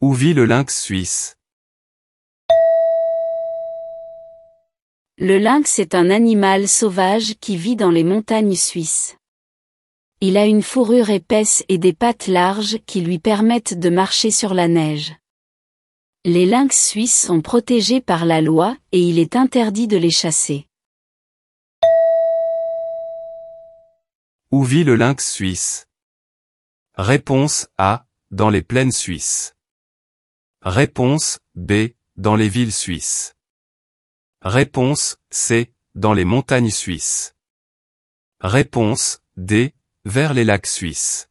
Où vit le lynx suisse? Le lynx est un animal sauvage qui vit dans les montagnes suisses. Il a une fourrure épaisse et des pattes larges qui lui permettent de marcher sur la neige. Les lynx suisses sont protégés par la loi et il est interdit de les chasser. Où vit le lynx suisse? Réponse A. Dans les plaines suisses. Réponse B. Dans les villes suisses. Réponse C. Dans les montagnes suisses. Réponse D. Vers les lacs suisses.